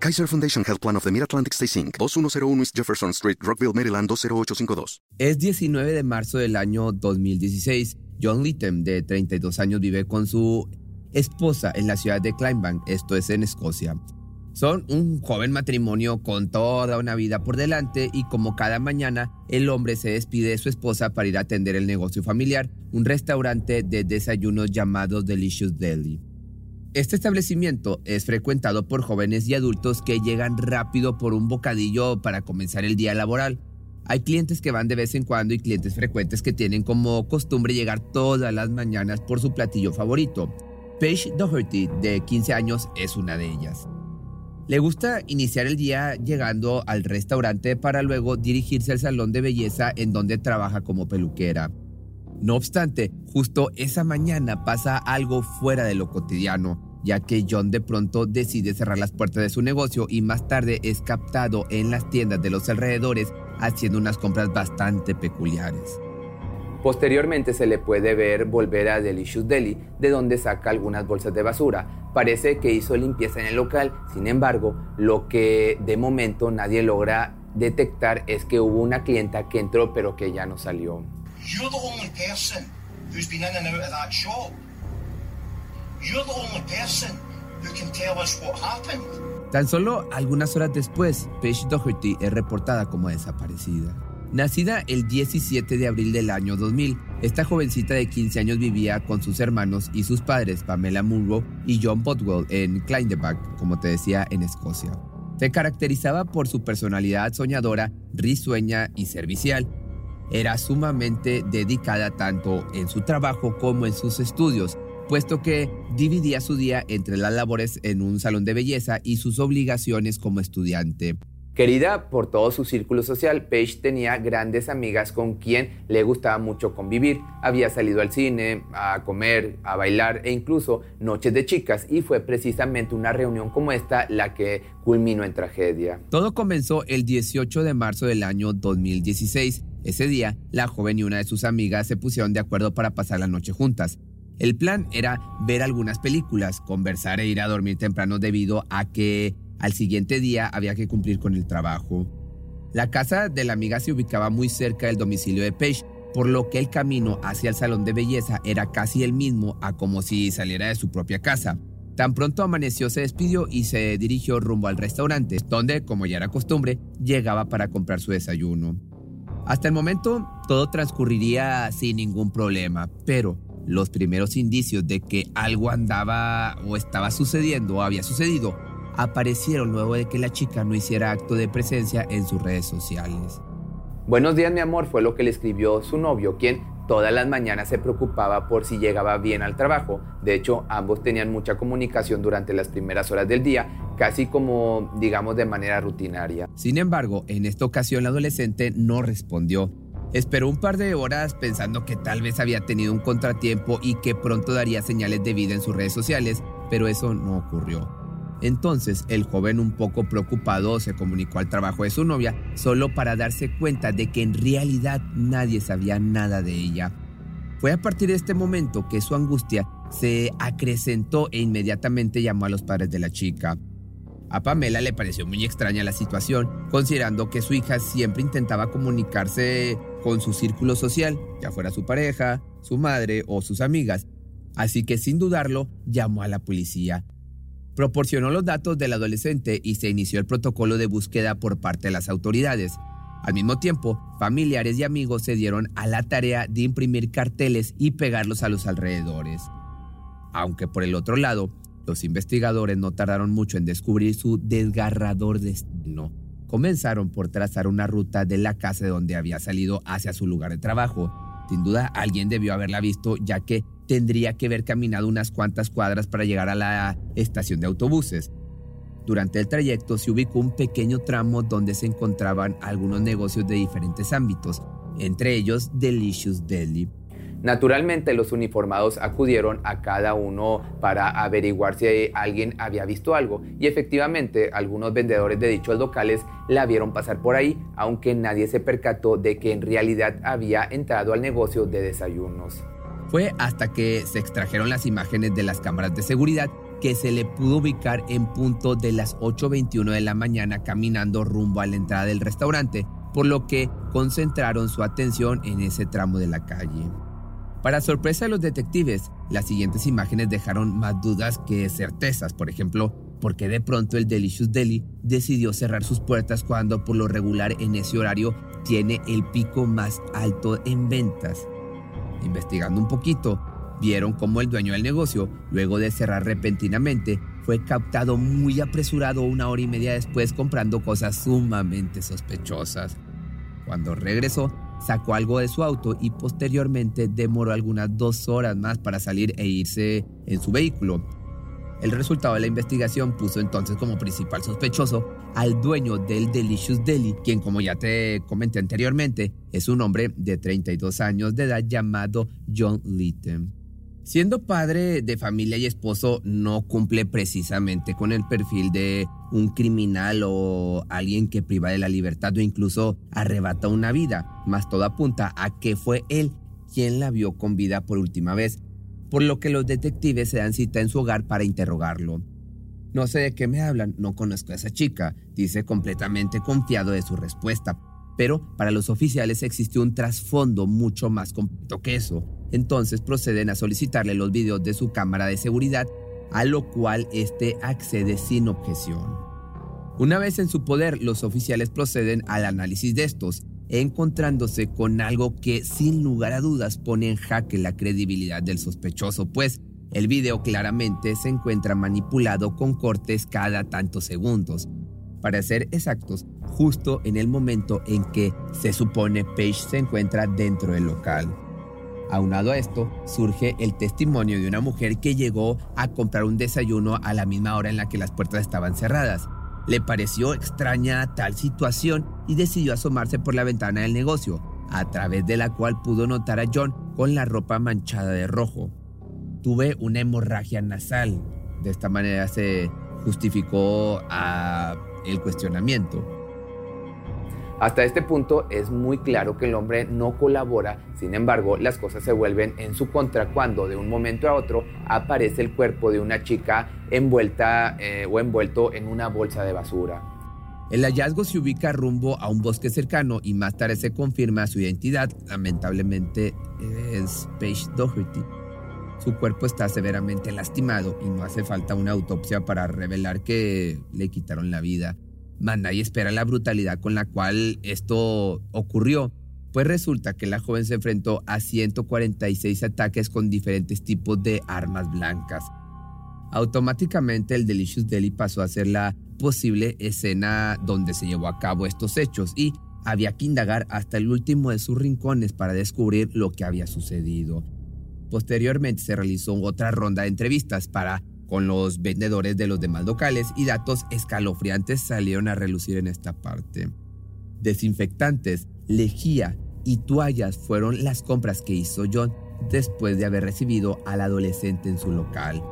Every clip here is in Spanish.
Kaiser Foundation Health Plan of the Mid-Atlantic Stay Inc., 2101 East Jefferson Street, Rockville, Maryland 20852. Es 19 de marzo del año 2016. John Littem, de 32 años, vive con su esposa en la ciudad de Kleinbank, esto es en Escocia. Son un joven matrimonio con toda una vida por delante y como cada mañana el hombre se despide de su esposa para ir a atender el negocio familiar, un restaurante de desayunos llamado Delicious Deli. Este establecimiento es frecuentado por jóvenes y adultos que llegan rápido por un bocadillo para comenzar el día laboral. Hay clientes que van de vez en cuando y clientes frecuentes que tienen como costumbre llegar todas las mañanas por su platillo favorito. Paige Doherty, de 15 años, es una de ellas. Le gusta iniciar el día llegando al restaurante para luego dirigirse al salón de belleza en donde trabaja como peluquera. No obstante, justo esa mañana pasa algo fuera de lo cotidiano, ya que John de pronto decide cerrar las puertas de su negocio y más tarde es captado en las tiendas de los alrededores haciendo unas compras bastante peculiares. Posteriormente se le puede ver volver a Delicious Deli, de donde saca algunas bolsas de basura. Parece que hizo limpieza en el local, sin embargo, lo que de momento nadie logra detectar es que hubo una clienta que entró pero que ya no salió. You're the only person who's been in and out of that shop. You're the only person who can tell us what happened. Tan solo algunas horas después, Paige Doherty es reportada como desaparecida. Nacida el 17 de abril del año 2000, esta jovencita de 15 años vivía con sus hermanos y sus padres, Pamela Munro y John Botwell, en Clydebach, como te decía, en Escocia. Se caracterizaba por su personalidad soñadora, risueña y servicial. Era sumamente dedicada tanto en su trabajo como en sus estudios, puesto que dividía su día entre las labores en un salón de belleza y sus obligaciones como estudiante. Querida por todo su círculo social, Paige tenía grandes amigas con quien le gustaba mucho convivir. Había salido al cine, a comer, a bailar e incluso noches de chicas y fue precisamente una reunión como esta la que culminó en tragedia. Todo comenzó el 18 de marzo del año 2016. Ese día, la joven y una de sus amigas se pusieron de acuerdo para pasar la noche juntas. El plan era ver algunas películas, conversar e ir a dormir temprano debido a que al siguiente día había que cumplir con el trabajo. La casa de la amiga se ubicaba muy cerca del domicilio de Paige, por lo que el camino hacia el salón de belleza era casi el mismo a como si saliera de su propia casa. Tan pronto amaneció se despidió y se dirigió rumbo al restaurante, donde, como ya era costumbre, llegaba para comprar su desayuno. Hasta el momento todo transcurriría sin ningún problema, pero los primeros indicios de que algo andaba o estaba sucediendo o había sucedido aparecieron luego de que la chica no hiciera acto de presencia en sus redes sociales. Buenos días mi amor fue lo que le escribió su novio, quien todas las mañanas se preocupaba por si llegaba bien al trabajo. De hecho, ambos tenían mucha comunicación durante las primeras horas del día, casi como, digamos, de manera rutinaria. Sin embargo, en esta ocasión la adolescente no respondió. Esperó un par de horas pensando que tal vez había tenido un contratiempo y que pronto daría señales de vida en sus redes sociales, pero eso no ocurrió. Entonces el joven un poco preocupado se comunicó al trabajo de su novia solo para darse cuenta de que en realidad nadie sabía nada de ella. Fue a partir de este momento que su angustia se acrecentó e inmediatamente llamó a los padres de la chica. A Pamela le pareció muy extraña la situación, considerando que su hija siempre intentaba comunicarse con su círculo social, ya fuera su pareja, su madre o sus amigas. Así que sin dudarlo, llamó a la policía proporcionó los datos del adolescente y se inició el protocolo de búsqueda por parte de las autoridades. Al mismo tiempo, familiares y amigos se dieron a la tarea de imprimir carteles y pegarlos a los alrededores. Aunque por el otro lado, los investigadores no tardaron mucho en descubrir su desgarrador destino. Comenzaron por trazar una ruta de la casa de donde había salido hacia su lugar de trabajo. Sin duda, alguien debió haberla visto ya que tendría que haber caminado unas cuantas cuadras para llegar a la estación de autobuses. Durante el trayecto se ubicó un pequeño tramo donde se encontraban algunos negocios de diferentes ámbitos. entre ellos Delicious Deli. Naturalmente los uniformados acudieron a cada uno para averiguar si alguien había visto algo y efectivamente algunos vendedores de dichos locales la vieron pasar por ahí, aunque nadie se percató de que en realidad había entrado al negocio de desayunos. Fue hasta que se extrajeron las imágenes de las cámaras de seguridad que se le pudo ubicar en punto de las 8.21 de la mañana caminando rumbo a la entrada del restaurante, por lo que concentraron su atención en ese tramo de la calle. Para sorpresa de los detectives, las siguientes imágenes dejaron más dudas que certezas. Por ejemplo, porque de pronto el Delicious Deli decidió cerrar sus puertas cuando por lo regular en ese horario tiene el pico más alto en ventas. Investigando un poquito, vieron cómo el dueño del negocio, luego de cerrar repentinamente, fue captado muy apresurado una hora y media después comprando cosas sumamente sospechosas. Cuando regresó, sacó algo de su auto y posteriormente demoró algunas dos horas más para salir e irse en su vehículo. El resultado de la investigación puso entonces como principal sospechoso al dueño del Delicious Deli, quien como ya te comenté anteriormente, es un hombre de 32 años de edad llamado John Litton. Siendo padre de familia y esposo, no cumple precisamente con el perfil de un criminal o alguien que priva de la libertad o incluso arrebata una vida, más todo apunta a que fue él quien la vio con vida por última vez, por lo que los detectives se dan cita en su hogar para interrogarlo. No sé de qué me hablan, no conozco a esa chica, dice completamente confiado de su respuesta, pero para los oficiales existe un trasfondo mucho más completo que eso. Entonces proceden a solicitarle los videos de su cámara de seguridad, a lo cual éste accede sin objeción. Una vez en su poder, los oficiales proceden al análisis de estos, encontrándose con algo que sin lugar a dudas pone en jaque la credibilidad del sospechoso, pues el video claramente se encuentra manipulado con cortes cada tantos segundos. Para ser exactos, justo en el momento en que se supone Page se encuentra dentro del local. Aunado a esto, surge el testimonio de una mujer que llegó a comprar un desayuno a la misma hora en la que las puertas estaban cerradas. Le pareció extraña tal situación y decidió asomarse por la ventana del negocio, a través de la cual pudo notar a John con la ropa manchada de rojo. Tuve una hemorragia nasal. De esta manera se justificó a el cuestionamiento. Hasta este punto es muy claro que el hombre no colabora, sin embargo las cosas se vuelven en su contra cuando de un momento a otro aparece el cuerpo de una chica envuelta eh, o envuelto en una bolsa de basura. El hallazgo se ubica rumbo a un bosque cercano y más tarde se confirma su identidad, lamentablemente es Paige Doherty. Su cuerpo está severamente lastimado y no hace falta una autopsia para revelar que le quitaron la vida manda y espera la brutalidad con la cual esto ocurrió, pues resulta que la joven se enfrentó a 146 ataques con diferentes tipos de armas blancas. Automáticamente el Delicious Deli pasó a ser la posible escena donde se llevó a cabo estos hechos y había que indagar hasta el último de sus rincones para descubrir lo que había sucedido. Posteriormente se realizó otra ronda de entrevistas para con los vendedores de los demás locales y datos escalofriantes salieron a relucir en esta parte. Desinfectantes, lejía y toallas fueron las compras que hizo John después de haber recibido al adolescente en su local.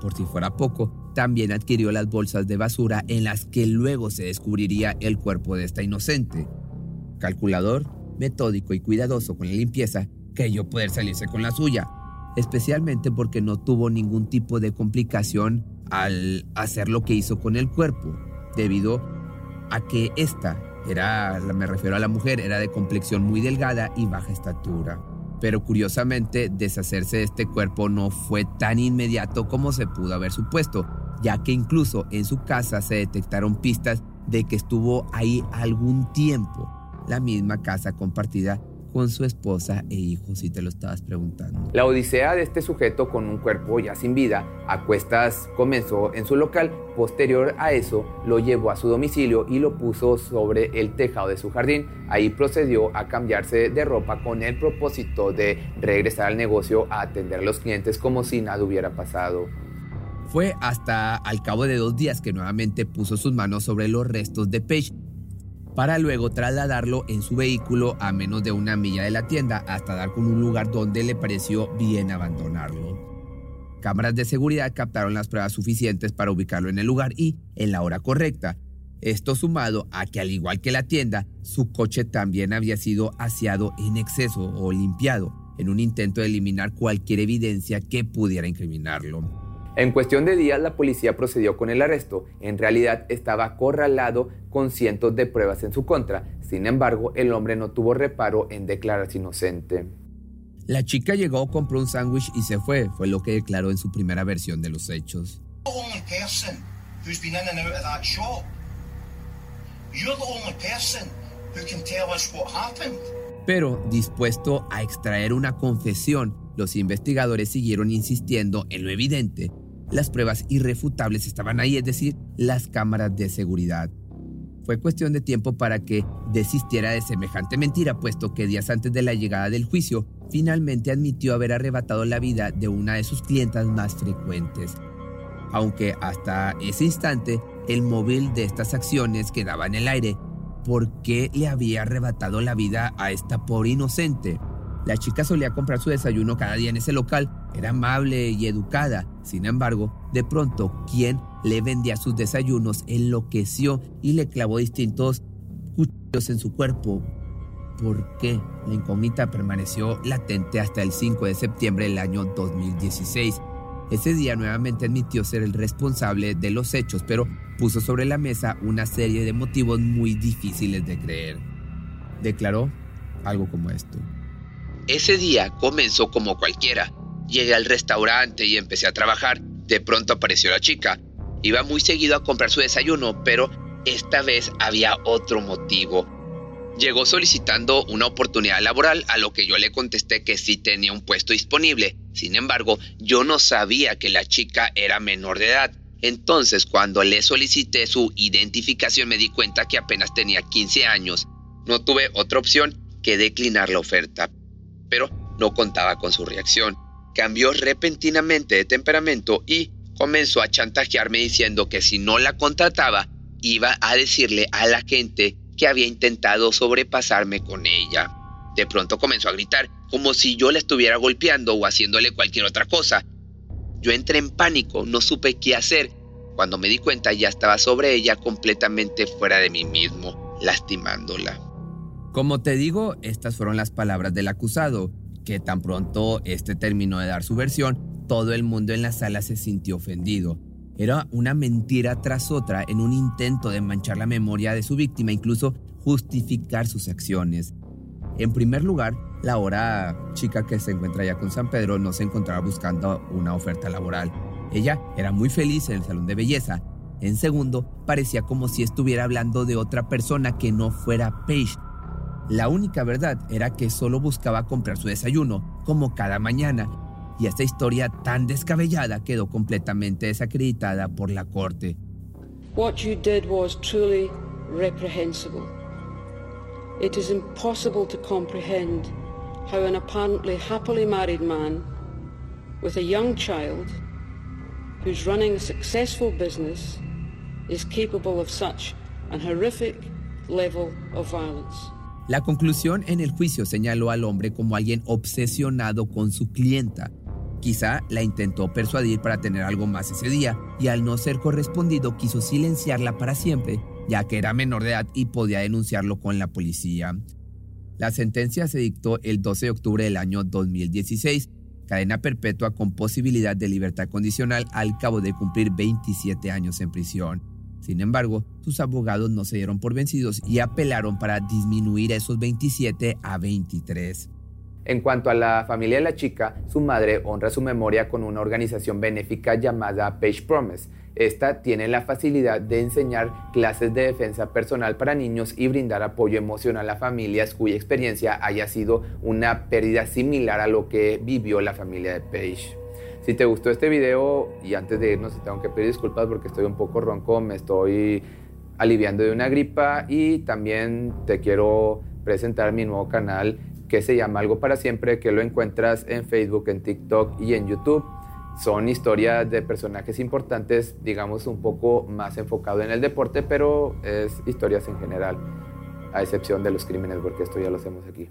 Por si fuera poco, también adquirió las bolsas de basura en las que luego se descubriría el cuerpo de esta inocente. Calculador, metódico y cuidadoso con la limpieza, creyó poder salirse con la suya, especialmente porque no tuvo ningún tipo de complicación al hacer lo que hizo con el cuerpo, debido a que esta era, me refiero a la mujer, era de complexión muy delgada y baja estatura. Pero curiosamente, deshacerse de este cuerpo no fue tan inmediato como se pudo haber supuesto, ya que incluso en su casa se detectaron pistas de que estuvo ahí algún tiempo. La misma casa compartida con su esposa e hijos, si te lo estabas preguntando. La odisea de este sujeto con un cuerpo ya sin vida a cuestas comenzó en su local. Posterior a eso, lo llevó a su domicilio y lo puso sobre el tejado de su jardín. Ahí procedió a cambiarse de ropa con el propósito de regresar al negocio a atender a los clientes como si nada hubiera pasado. Fue hasta al cabo de dos días que nuevamente puso sus manos sobre los restos de Page para luego trasladarlo en su vehículo a menos de una milla de la tienda hasta dar con un lugar donde le pareció bien abandonarlo. Cámaras de seguridad captaron las pruebas suficientes para ubicarlo en el lugar y en la hora correcta. Esto sumado a que al igual que la tienda, su coche también había sido aseado en exceso o limpiado, en un intento de eliminar cualquier evidencia que pudiera incriminarlo. En cuestión de días la policía procedió con el arresto. En realidad estaba acorralado con cientos de pruebas en su contra. Sin embargo, el hombre no tuvo reparo en declararse inocente. La chica llegó, compró un sándwich y se fue, fue lo que declaró en su primera versión de los hechos. Pero dispuesto a extraer una confesión, los investigadores siguieron insistiendo en lo evidente las pruebas irrefutables estaban ahí, es decir, las cámaras de seguridad. Fue cuestión de tiempo para que desistiera de semejante mentira, puesto que días antes de la llegada del juicio, finalmente admitió haber arrebatado la vida de una de sus clientas más frecuentes. Aunque hasta ese instante el móvil de estas acciones quedaba en el aire, ¿por qué le había arrebatado la vida a esta pobre inocente? La chica solía comprar su desayuno cada día en ese local, era amable y educada. Sin embargo, de pronto, quien le vendía sus desayunos enloqueció y le clavó distintos cuchillos en su cuerpo. ¿Por qué? La incógnita permaneció latente hasta el 5 de septiembre del año 2016. Ese día nuevamente admitió ser el responsable de los hechos, pero puso sobre la mesa una serie de motivos muy difíciles de creer. Declaró algo como esto. Ese día comenzó como cualquiera. Llegué al restaurante y empecé a trabajar. De pronto apareció la chica. Iba muy seguido a comprar su desayuno, pero esta vez había otro motivo. Llegó solicitando una oportunidad laboral, a lo que yo le contesté que sí tenía un puesto disponible. Sin embargo, yo no sabía que la chica era menor de edad. Entonces, cuando le solicité su identificación, me di cuenta que apenas tenía 15 años. No tuve otra opción que declinar la oferta pero no contaba con su reacción. Cambió repentinamente de temperamento y comenzó a chantajearme diciendo que si no la contrataba, iba a decirle a la gente que había intentado sobrepasarme con ella. De pronto comenzó a gritar, como si yo la estuviera golpeando o haciéndole cualquier otra cosa. Yo entré en pánico, no supe qué hacer. Cuando me di cuenta ya estaba sobre ella completamente fuera de mí mismo, lastimándola. Como te digo, estas fueron las palabras del acusado, que tan pronto este terminó de dar su versión, todo el mundo en la sala se sintió ofendido. Era una mentira tras otra en un intento de manchar la memoria de su víctima, incluso justificar sus acciones. En primer lugar, la ahora chica que se encuentra ya con San Pedro no se encontraba buscando una oferta laboral. Ella era muy feliz en el salón de belleza. En segundo, parecía como si estuviera hablando de otra persona que no fuera Paige, la única verdad era que solo buscaba comprar su desayuno, como cada mañana, y esta historia tan descabellada quedó completamente desacreditada por la corte. What you did was truly reprehensible. It is impossible to comprehend how an apparently happily married man with a young child who's running a successful business is capable of such an horrific level of violence. La conclusión en el juicio señaló al hombre como alguien obsesionado con su clienta. Quizá la intentó persuadir para tener algo más ese día y al no ser correspondido quiso silenciarla para siempre, ya que era menor de edad y podía denunciarlo con la policía. La sentencia se dictó el 12 de octubre del año 2016, cadena perpetua con posibilidad de libertad condicional al cabo de cumplir 27 años en prisión. Sin embargo, sus abogados no se dieron por vencidos y apelaron para disminuir esos 27 a 23. En cuanto a la familia de la chica, su madre honra su memoria con una organización benéfica llamada Page Promise. Esta tiene la facilidad de enseñar clases de defensa personal para niños y brindar apoyo emocional a familias cuya experiencia haya sido una pérdida similar a lo que vivió la familia de Page. Si te gustó este video y antes de irnos tengo que pedir disculpas porque estoy un poco ronco, me estoy aliviando de una gripa y también te quiero presentar mi nuevo canal que se llama Algo para Siempre, que lo encuentras en Facebook, en TikTok y en YouTube. Son historias de personajes importantes, digamos un poco más enfocado en el deporte, pero es historias en general. a excepción de los crímenes, porque esto ya lo hacemos aquí.